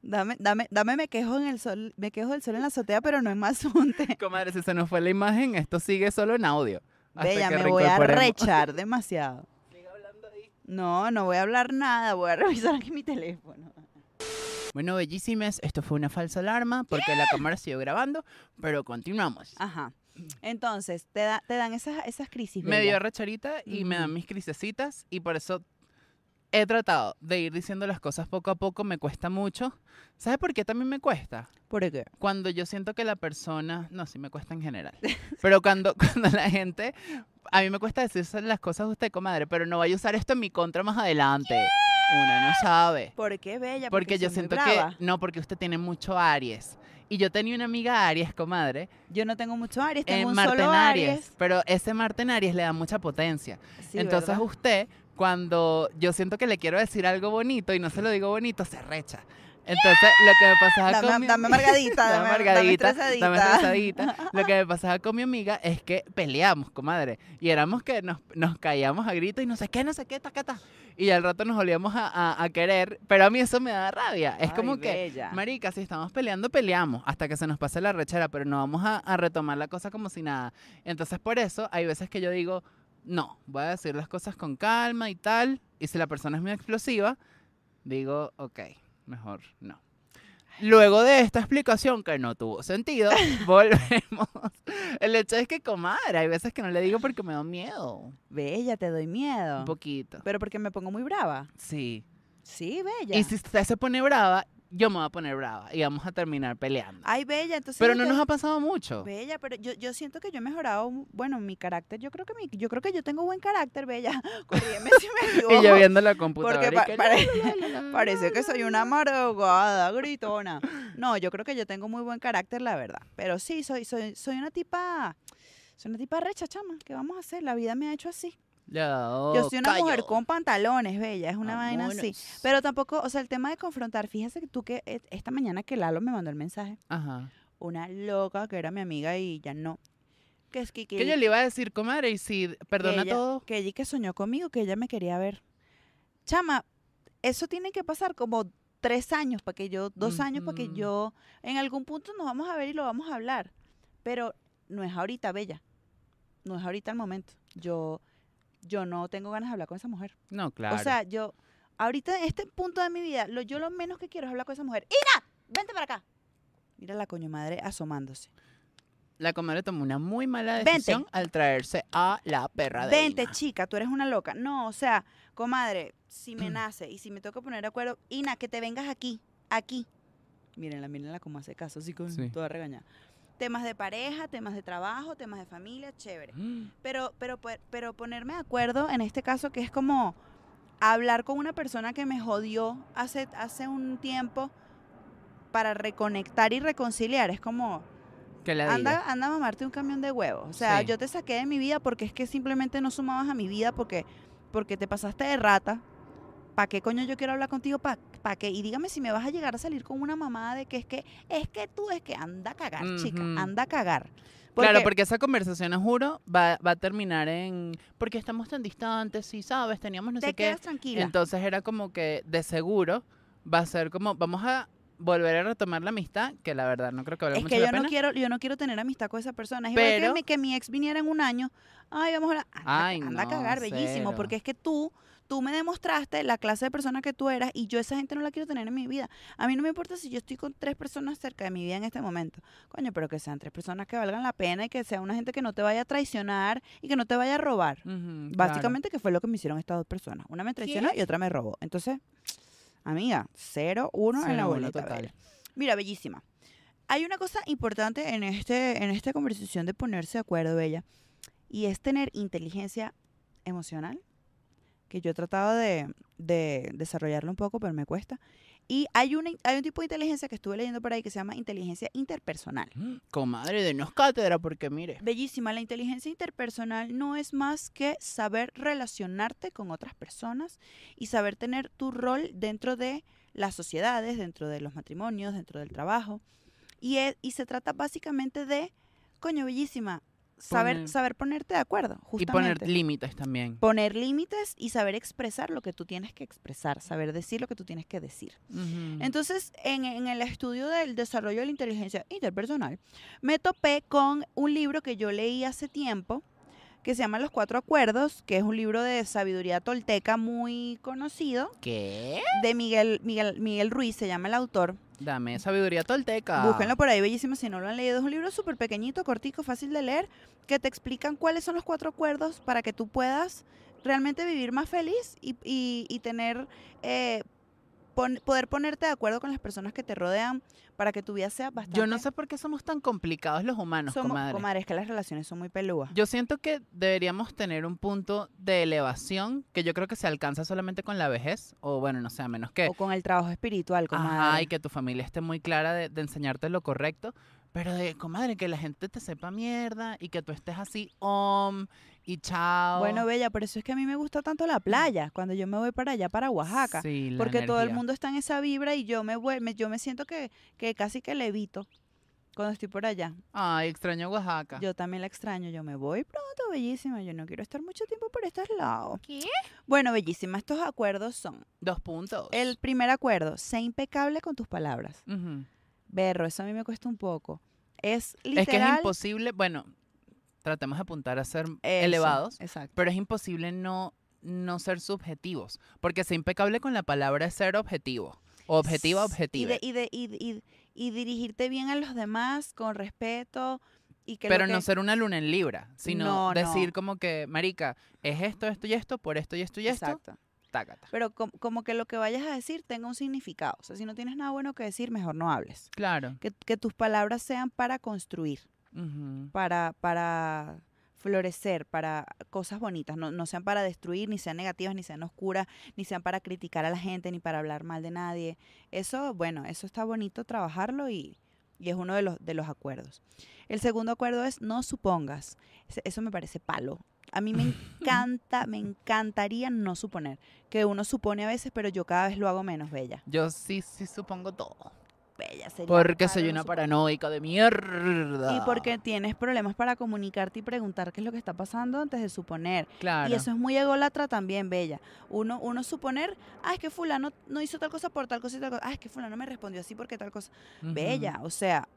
Dame, dame, dame, me quejo en el sol, me quejo del sol en la azotea, pero no es más unte. Comadre, si se nos fue la imagen, esto sigue solo en audio. Bella, me voy a rechar demasiado. No, no voy a hablar nada, voy a revisar aquí mi teléfono. Bueno, bellísimas, esto fue una falsa alarma porque la cámara siguió grabando, pero continuamos. Ajá. Entonces, te, da, te dan esas, esas crisis. me dio racharita y me dan mis crisecitas y por eso he tratado de ir diciendo las cosas poco a poco, me cuesta mucho. ¿Sabes por qué también me cuesta? ¿Por qué? Cuando yo siento que la persona, no, sí me cuesta en general, pero cuando, cuando la gente, a mí me cuesta decir las cosas a usted, comadre, pero no vaya a usar esto en mi contra más adelante. Una no sabe. ¿Por qué, Bella? Porque yo soy muy siento que, no, porque usted tiene mucho Aries. Y yo tenía una amiga Aries, comadre, Yo no tengo mucho Aries, tengo en un Marte en solo Aries, Aries. pero ese Marte en Aries le da mucha potencia. Sí, Entonces ¿verdad? usted, cuando yo siento que le quiero decir algo bonito y no se lo digo bonito, se recha. Entonces, lo que me pasaba Dame- con mi dame estresadita. Lo que me pasaba con mi amiga es que peleamos, comadre. Y éramos que nos, nos caíamos a gritos y no sé qué, no sé qué, ta, ta. Y al rato nos volvíamos a, a- a querer. Pero a mí eso me da rabia. Es Ay, como que, Bella. marica, si estamos peleando, peleamos hasta que se nos pase la rechera, pero no vamos a, a retomar la cosa como si nada. Entonces, por eso, hay veces que yo digo, no, voy a decir las cosas con calma y tal. Y si la persona es muy explosiva, digo, ok, mejor no. Luego de esta explicación que no tuvo sentido, volvemos. El hecho es que, comadre, hay veces que no le digo porque me da miedo. Bella, te doy miedo. Un poquito. Pero porque me pongo muy brava. Sí. Sí, Bella. Y si usted se pone brava, yo me voy a poner brava y vamos a terminar peleando. Ay, Bella, entonces... Pero no nos ha pasado mucho. Bella, pero yo, yo siento que yo he mejorado, bueno, mi carácter, yo creo que mi, yo creo que yo tengo buen carácter, Bella. Corrígeme si me equivoco. Y yo viendo la computadora. Porque pa- que, pare- Parece que soy una amargada, gritona. No, yo creo que yo tengo muy buen carácter, la verdad. Pero sí, soy, soy, soy una tipa, soy una tipa recha, chama. ¿Qué vamos a hacer? La vida me ha hecho así. Yo soy una mujer con pantalones, bella, es una vaina así. Pero tampoco, o sea, el tema de confrontar, fíjese que tú que e- esta mañana que Lalo me mandó el mensaje, Ajá. una loca que era mi amiga y ya no. Que es que, que, Que yo le iba a decir, comadre, y si perdona ella- todo. que ella que soñó conmigo, que ella me quería ver. Chama, eso tiene que pasar como tres años para que yo, dos años para que yo, en algún punto nos vamos a ver y lo vamos a hablar. Pero no es ahorita, Bella. No es ahorita el momento. Yo, yo no tengo ganas de hablar con esa mujer. No, claro. O sea, yo, ahorita en este punto de mi vida, lo, yo lo menos que quiero es hablar con esa mujer. ¡Ina! ¡Vente para acá! Mira la coño madre asomándose. la comadre tomó una muy mala Vente. decisión al traerse a la perra de Vente, Ina. chica, tú eres una loca. No, o sea, comadre, si me nace y si me toca poner de acuerdo, Ina, que te vengas aquí, aquí. Mírenla, mírenla cómo hace caso, así con Sí. toda regañada. Temas de pareja, temas de trabajo, temas de familia, chévere. Pero, pero, pe- pero ponerme de acuerdo en este caso que es como hablar con una persona que me jodió hace, hace un tiempo para reconectar y reconciliar. Es como, Que la anda, anda a mamarte un camión de huevos. O sea, Sí. yo te saqué de mi vida porque es que simplemente no sumabas a mi vida porque porque te pasaste de rata. ¿Para qué coño yo quiero hablar contigo? ¿Para qué? Y dígame si me vas a llegar a salir con una mamada de que es que, es que tú, es que anda a cagar, chica, anda a cagar. Claro, porque esa conversación, juro, va, va a terminar en. Porque estamos tan distantes, sí, sabes, teníamos no te sé qué. quedas tranquila. Entonces era como que de seguro va a ser como. Vamos a volver a retomar la amistad, que la verdad no creo que valga es mucho que la yo pena. no quiero, yo no quiero tener amistad con esa persona. Es igual Pero- que mi, que mi ex viniera en un año. Ay, vamos a hablar. Anda, Ay, anda a cagar, bellísimo. Porque es que tú, tú me demostraste la clase de persona que tú eras y yo esa gente no la quiero tener en mi vida. A mí no me importa si yo estoy con tres personas cerca de mi vida en este momento. Coño, pero que sean tres personas que valgan la pena y que sea una gente que no te vaya a traicionar y que no te vaya a robar. Básicamente que fue lo que me hicieron estas dos personas. Una me traicionó y otra me robó. Entonces, amiga, cero, uno en la boleta. total. Mira, bellísima. Hay una cosa importante en, este, en esta conversación de ponerse de acuerdo, Bella, y es tener inteligencia emocional, que yo he tratado de, de desarrollarlo un poco, pero me cuesta. Y hay, una, hay un tipo de inteligencia que estuve leyendo por ahí que se llama inteligencia interpersonal. Comadre, denos cátedra, porque mire. Bellísima, la inteligencia interpersonal no es más que saber relacionarte con otras personas y saber tener tu rol dentro de las sociedades, dentro de los matrimonios, dentro del trabajo. Y, es- y se trata básicamente de, coño, bellísima, saber, Poner- saber ponerte de acuerdo, Y justamente. poner límites también. Poner límites y saber expresar lo que tú tienes que expresar, saber decir lo que tú tienes que decir. Entonces, en, en el estudio del desarrollo de la inteligencia interpersonal, me topé con un libro que yo leí hace tiempo, que se llama Los Cuatro Acuerdos, que es un libro de sabiduría tolteca muy conocido, ¿Qué? de Miguel, Miguel, Miguel Ruiz, se llama el autor. Dame sabiduría tolteca. Búsquenlo por ahí, bellísimo, si no lo han leído. Es un libro súper pequeñito, cortico, fácil de leer, que te explican cuáles son los cuatro acuerdos para que tú puedas realmente vivir más feliz y, y- y tener, eh, pon- poder ponerte de acuerdo con las personas que te rodean para que tu vida sea bastante... Yo no sé por qué somos tan complicados los humanos, somos, comadre. comadre, es que las relaciones son muy pelúas. Yo siento que deberíamos tener un punto de elevación que yo creo que se alcanza solamente con la vejez, o bueno, no sé, a menos que, O con el trabajo espiritual, comadre. ajá, y que tu familia esté muy clara de, de enseñarte lo correcto, pero de, comadre, que la gente te sepa mierda y que tú estés así, om, y chao. Bueno, Bella, por eso es que a mí me gusta tanto la playa, cuando yo me voy para allá, para Oaxaca. Sí, la porque todo el mundo está en esa vibra y yo me, voy, me- yo me siento que, que casi que levito cuando estoy por allá. Ay, extraño Oaxaca. Yo también la extraño, yo me voy pronto, bellísima, yo no quiero estar mucho tiempo por estos lados. ¿Qué? Bueno, bellísima, estos acuerdos son, Dos puntos. el primer acuerdo, sé impecable con tus palabras. Ujú. Berro, eso a mí me cuesta un poco. Es Es que es literal. imposible, bueno, tratemos de apuntar a ser eso, elevados, Exacto. pero es imposible no, no ser subjetivos, porque ser impecable con la palabra es ser objetivo, o objetiva, S- objetiva. Y, de, y, de, y, y- y dirigirte bien a los demás con respeto y que pero que- no ser una luna en libra, sino No, decir no. como que, marica, es esto, esto y esto, por esto y esto y esto, Exacto. tácata. Pero com- como que lo que vayas a decir tenga un significado. O sea, si no tienes nada bueno que decir, mejor no hables. Claro. Que, que tus palabras sean para construir, Para, para florecer, para cosas bonitas. No, no sean para destruir, ni sean negativas, ni sean oscuras, ni sean para criticar a la gente, ni para hablar mal de nadie. Eso, bueno, eso está bonito trabajarlo y, y es uno de los, de los acuerdos. El segundo acuerdo es no supongas. Eso me parece palo. A mí me encanta, me encantaría no suponer. Que uno supone a veces, pero yo cada vez lo hago menos, Bella. Yo sí, sí supongo todo. Bella sería Porque soy una paranoica de mierda. Y porque tienes problemas para comunicarte y preguntar qué es lo que está pasando antes de suponer. Claro. Y eso es muy ególatra también, Bella. Uno, uno suponer, ah, es que fulano no hizo tal cosa por tal cosa y tal cosa. Ah, es que fulano me respondió así porque tal cosa. Bella, o sea,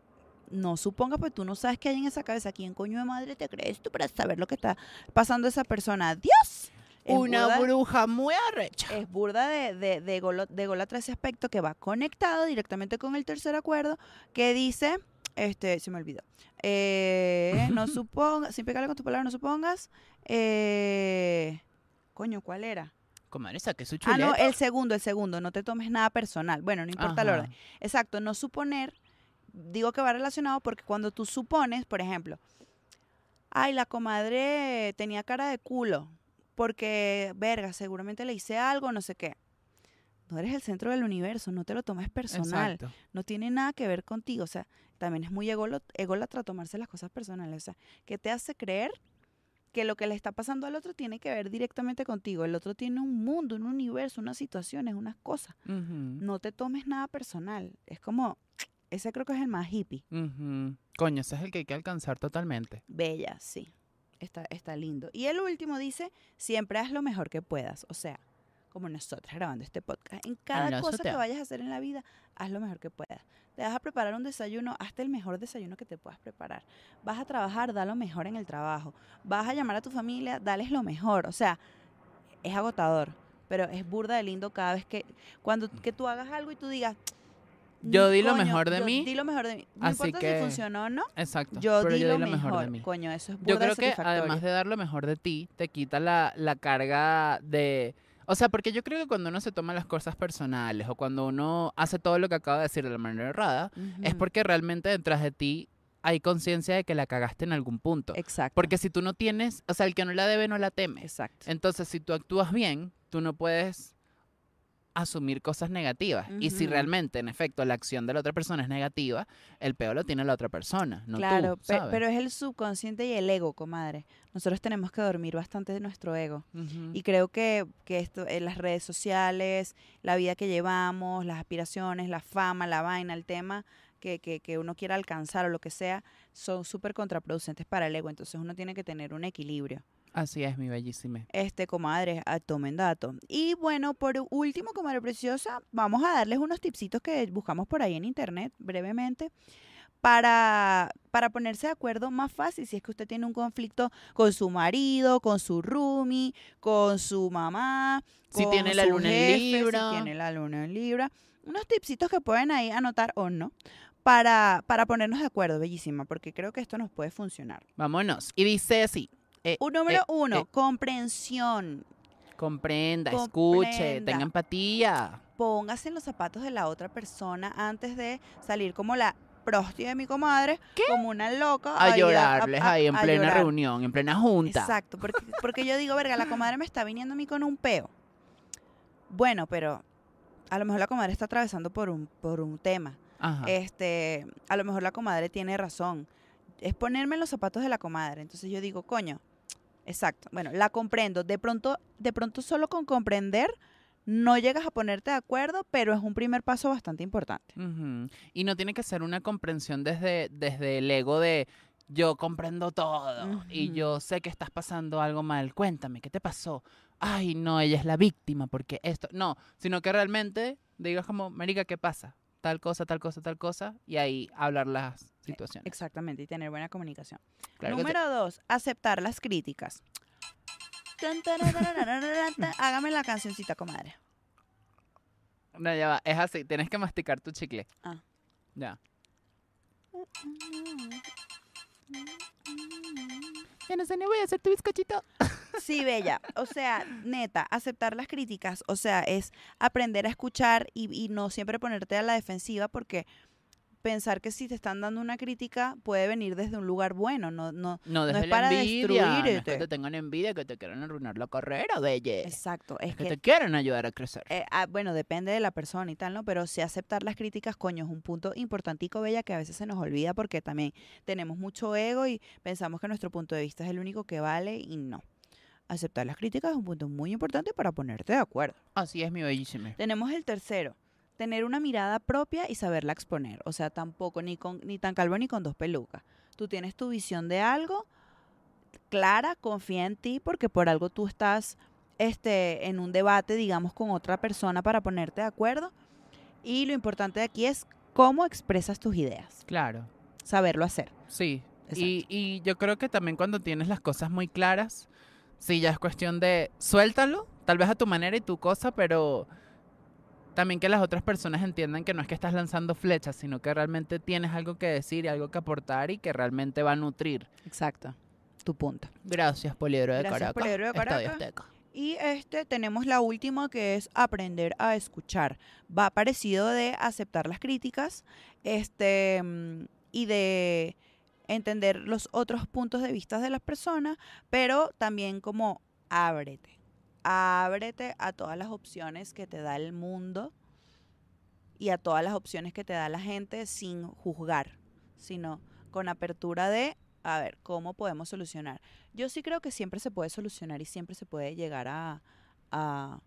no supongas, pues tú no sabes qué hay en esa cabeza. ¿Quién coño de madre te crees tú para saber lo que está pasando esa persona? ¡Dios! Es Una burda- bruja muy arrecha. es burda de, de, de, golo- de ególatra ese aspecto que va conectado directamente con el tercer acuerdo que dice, este, se me olvidó, eh, no supongas, sin pegarle con tu palabra, no supongas, eh, coño, ¿cuál era? Comadre, saque su Ah, chuleta. no, el segundo, el segundo, no te tomes nada personal. Bueno, no importa el orden. Exacto, no suponer, digo que va relacionado porque cuando tú supones, por ejemplo, ay, la comadre tenía cara de culo, porque, verga, seguramente le hice algo, no sé qué. No eres el centro del universo, no te lo tomes personal, Exacto. no tiene nada que ver contigo, o sea, también es muy ególatra tomarse las cosas personales, o sea, ¿qué te hace creer que lo que le está pasando al otro tiene que ver directamente contigo. El otro tiene un mundo, un universo, unas situaciones, unas cosas. No te tomes nada personal. Es como, ese creo que es el más hippie. ujú. Coño, ese es el que hay que alcanzar totalmente. Bella, sí. Está, está lindo. Y el último dice, siempre haz lo mejor que puedas. O sea, como nosotras grabando este podcast. En cada cosa que vayas a hacer en la vida, haz lo mejor que puedas. Te vas a preparar un desayuno, hazte el mejor desayuno que te puedas preparar. Vas a trabajar, da lo mejor en el trabajo. Vas a llamar a tu familia, dales lo mejor. O sea, es agotador, pero es burda de lindo cada vez que, cuando que tú hagas algo y tú digas, Yo di lo "Coño, mejor de yo mí", Di lo mejor de mí. No así importa que- si funcionó o no, Exacto. yo di yo lo di lo mejor, mejor. de mí. Coño, eso es Yo creo que además de dar lo mejor de ti, te quita la, la carga de... O sea, porque yo creo que cuando uno se toma las cosas personales o cuando uno hace todo lo que acaba de decir de la manera errada, es porque realmente detrás de ti hay conciencia de que la cagaste en algún punto. Exacto. Porque si tú no tienes, o sea, el que no la debe no la teme. Exacto. Entonces, si tú actúas bien, tú no puedes asumir cosas negativas. Y si realmente, en efecto, la acción de la otra persona es negativa, el peor lo tiene la otra persona, no claro, tú, ¿sabes? pero es el subconsciente y el ego, comadre. Nosotros tenemos que dormir bastante de nuestro ego. Y creo que, que esto, en las redes sociales, la vida que llevamos, las aspiraciones, la fama, la vaina, el tema que, que, que uno quiera alcanzar o lo que sea, son súper contraproducentes para el ego. Entonces uno tiene que tener un equilibrio. Así es, mi bellísima. Este, comadre, a- tomen dato. Y bueno, por último, comadre preciosa, vamos a darles unos tipsitos que buscamos por ahí en internet, brevemente, para, para ponerse de acuerdo más fácil si es que usted tiene un conflicto con su marido, con su roomie, con su mamá, Si con tiene la su luna en jefe, Libra. Si tiene la luna en Libra. Unos tipsitos que pueden ahí anotar o no. Para, para ponernos de acuerdo, bellísima, porque creo que esto nos puede funcionar. Vámonos. Y dice así. Eh, Un número eh, uno, eh, comprensión. comprenda, escuche, tenga empatía. póngase en los zapatos de la otra persona antes de salir como la prosti de mi comadre, como una loca. A llorarles a- a- ahí en plena llorar. reunión, en plena junta. Exacto, porque, porque yo digo, verga, la comadre me está viniendo a mí con un peo. Bueno, pero a lo mejor la comadre está atravesando por un, por un tema. Ajá. Este, a lo mejor la comadre tiene razón. Es ponerme en los zapatos de la comadre. Entonces yo digo, coño, exacto. Bueno, la comprendo. De pronto, de pronto solo con comprender no llegas a ponerte de acuerdo, pero es un primer paso bastante importante. Y no tiene que ser una comprensión desde, desde el ego de yo comprendo todo y yo sé que estás pasando algo mal. Cuéntame, ¿qué te pasó? Ay, no, ella es la víctima porque esto. No, sino que realmente digas como, Marica, ¿qué pasa? Tal cosa, tal cosa, tal cosa. Y ahí hablar las situaciones. Exactamente, y tener buena comunicación. Claro. Número dos, aceptar las críticas. Hágame la cancioncita, comadre. No, ya va. Es así. Tienes que masticar tu chicle. Ah. Ya. Ya no sé ni voy a hacer tu bizcochito. Sí, bella. O sea, neta, aceptar las críticas, o sea, es aprender a escuchar y, y no siempre ponerte a la defensiva porque pensar que si te están dando una crítica puede venir desde un lugar bueno, no, no. No, desde es la para envidia. No es que destruirte. te tengan envidia, que te quieran arruinar la carrera, belle. Exacto, Es es que que te quieren ayudar a crecer. Eh, ah, bueno, depende de la persona y tal, ¿no? Pero sí aceptar las críticas, coño, es un punto importantico, Bella, que a veces se nos olvida porque también tenemos mucho ego y pensamos que nuestro punto de vista es el único que vale y no. Aceptar las críticas es un punto muy importante para ponerte de acuerdo. Así es, mi bellísima. Tenemos el tercero, tener una mirada propia y saberla exponer. O sea, tampoco ni, con, ni tan calvo ni con dos pelucas. Tú tienes tu visión de algo clara, confía en ti porque por algo tú estás este, en un debate, digamos, con otra persona para ponerte de acuerdo. Y lo importante de aquí es cómo expresas tus ideas, Claro. saberlo hacer. Sí. Y, y yo creo que también cuando tienes las cosas muy claras, sí, ya es cuestión de suéltalo, tal vez a tu manera y tu cosa, pero también que las otras personas entiendan que no es que estás lanzando flechas, sino que realmente tienes algo que decir y algo que aportar y que realmente va a nutrir. Exacto, tu punto. Gracias, Poliedro de Gracias, Caracas. Poliedro de Estadio Caracas. Azteca. Y este tenemos la última que es aprender a escuchar. Va parecido de aceptar las críticas, este mm, y de entender los otros puntos de vista de las personas, pero también como ábrete. Ábrete a todas las opciones que te da el mundo y a todas las opciones que te da la gente sin juzgar, sino con apertura de a ver, ¿cómo podemos solucionar? Yo sí creo que siempre se puede solucionar y siempre se puede llegar a... a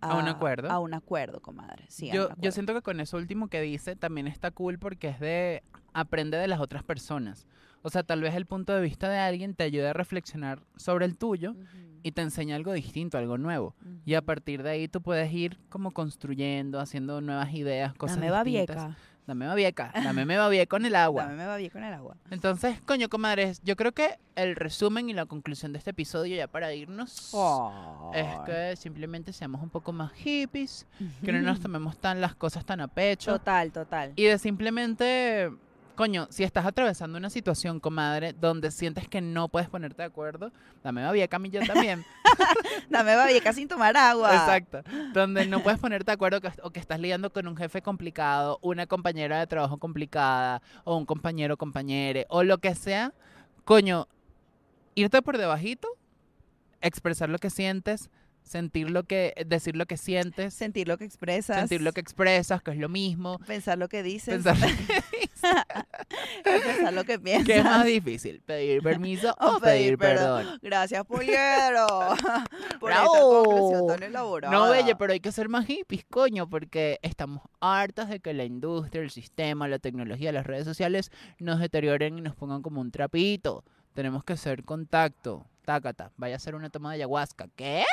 ¿A un acuerdo? A un acuerdo, comadre. Sí, yo, acuerdo. yo siento que con eso último que dice también está cool porque es de aprende de las otras personas. O sea, tal vez el punto de vista de alguien te ayude a reflexionar sobre el tuyo Ujú, y te enseña algo distinto, algo nuevo. Y a partir de ahí tú puedes ir como construyendo, haciendo nuevas ideas, cosas Dame distintas. vieja. Dame va vieca. Dame me va bien con el agua. Dame me va bien con el agua. Entonces, coño, comadres, yo creo que el resumen y la conclusión de este episodio ya para irnos es que simplemente seamos un poco más hippies, que no nos tomemos tan las cosas tan a pecho Total, total. y de simplemente, coño, si estás atravesando una situación, comadre, donde sientes que no puedes ponerte de acuerdo, dame va bien, Camilla también. Dame va vieja sin tomar agua. Exacto. Donde no puedes ponerte de acuerdo que- o que estás lidiando con un jefe complicado, una compañera de trabajo complicada, o un compañero compañere, o lo que sea, coño, irte por debajito, expresar lo que sientes, sentir lo que, decir lo que sientes, Sentir lo que expresas. sentir lo que expresas, que es lo mismo. Pensar lo que dices. Pensar pensar lo que piensas. que es más difícil, pedir permiso o, pedir perdón. Gracias, Poliero. por esta conclusión tan elaborada. No, bella, pero hay que ser más hippies, coño, porque estamos hartas de que la industria, el sistema, la tecnología, las redes sociales nos deterioren y nos pongan como un trapito. Tenemos que hacer contacto. Tácata, vaya a hacer una toma de ayahuasca. ¿Qué?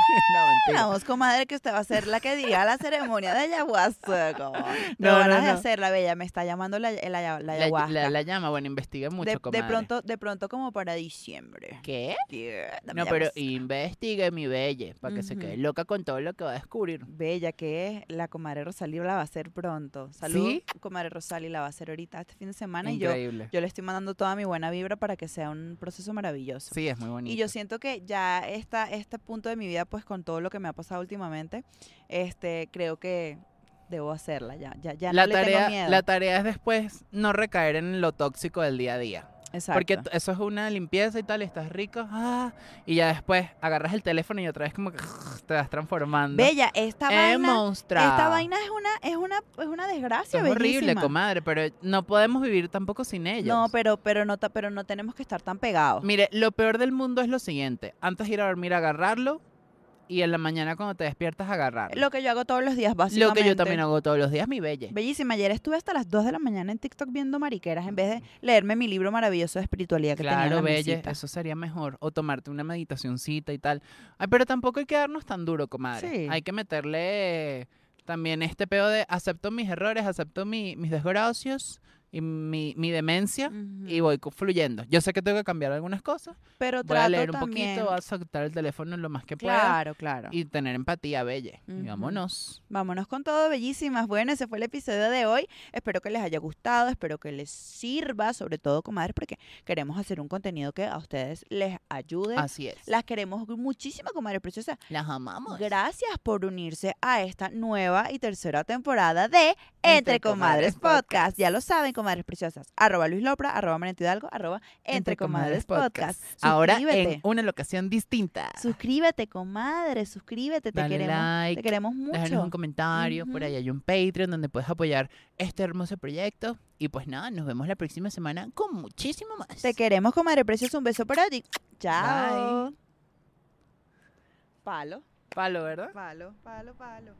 no, mentira. Vamos, comadre, que usted va a ser la que diga la ceremonia de ayahuasca. No, No, van a no. hacer la bella. Me está llamando la, la, la ayahuasca. la- la llama, bueno, investigue mucho, de, de comadre. pronto, de pronto como para diciembre. ¿Qué? Yeah, No, pero ayahuasca. investigue, mi belle, para que se quede loca con todo lo que va a descubrir. Bella que es, la comadre Rosalí la va a hacer pronto. Salud, ¿Sí? comadre Rosalí la va a hacer ahorita este fin de semana y yo, Increíble. yo le estoy mandando toda mi buena vibra para que sea un proceso maravilloso. Sí, es muy bonito. Y yo siento que ya esta, este punto de mi vida, pues con todo lo que me ha pasado últimamente, este, creo que debo hacerla ya. Ya, ya la, no le tengo tarea, miedo. la tarea es después no recaer en lo tóxico del día a día. Exacto. Porque eso es una limpieza y tal, y estás rico, ah, y ya después agarras el teléfono y otra vez como que te vas transformando. Bella, esta ¡Eh, vaina, esta vaina es una, es una, es una desgracia, es horrible, comadre, pero no podemos vivir tampoco sin ellos. No, pero, pero no, pero no tenemos que estar tan pegados. Mire, lo peor del mundo es lo siguiente. Antes de ir a dormir, agarrarlo, y en la mañana cuando te despiertas, agarrarlo. Lo que yo hago todos los días, Lo básicamente. que yo también hago todos los días, mi belle. Bellísima. Ayer estuve hasta las 2 de la mañana en TikTok viendo mariqueras en vez de leerme mi libro maravilloso de espiritualidad que tenía en Claro, la mesita. eso sería mejor. O tomarte una meditacioncita y tal. Ay, pero tampoco hay que darnos tan duro, comadre. Sí. Hay que meterle también este pedo de acepto mis errores, acepto mi- mis desgracias y mi, mi demencia y voy fluyendo. Yo sé que tengo que cambiar algunas cosas. Pero Voy a leer un también... poquito, voy a soltar el teléfono lo más que pueda Claro, claro. y tener empatía, belle. Y vámonos. Vámonos con todo, bellísimas. Bueno, ese fue el episodio de hoy. Espero que les haya gustado, espero que les sirva, sobre todo, comadres, porque queremos hacer un contenido que a ustedes les ayude. Así es. Las queremos muchísimo, comadres preciosas. Las amamos. Gracias por unirse a esta nueva y tercera temporada de Entre Comadres Podcast. Ya lo saben, comadres preciosas. Arroba Luis Lopra, arroba Manento Hidalgo, arroba Entre, Comadres, Podcast. Ahora Suscríbete. en una locación distinta. Suscríbete, comadre, suscríbete. Te Dale queremos, te like, queremos mucho. Déjanos un comentario, por ahí hay un Patreon donde puedes apoyar este hermoso proyecto. Y pues nada, nos vemos la próxima semana con muchísimo más. Te queremos, comadre preciosa. Un beso para ti. Chao. Palo, Palo, ¿verdad? Palo, palo, palo.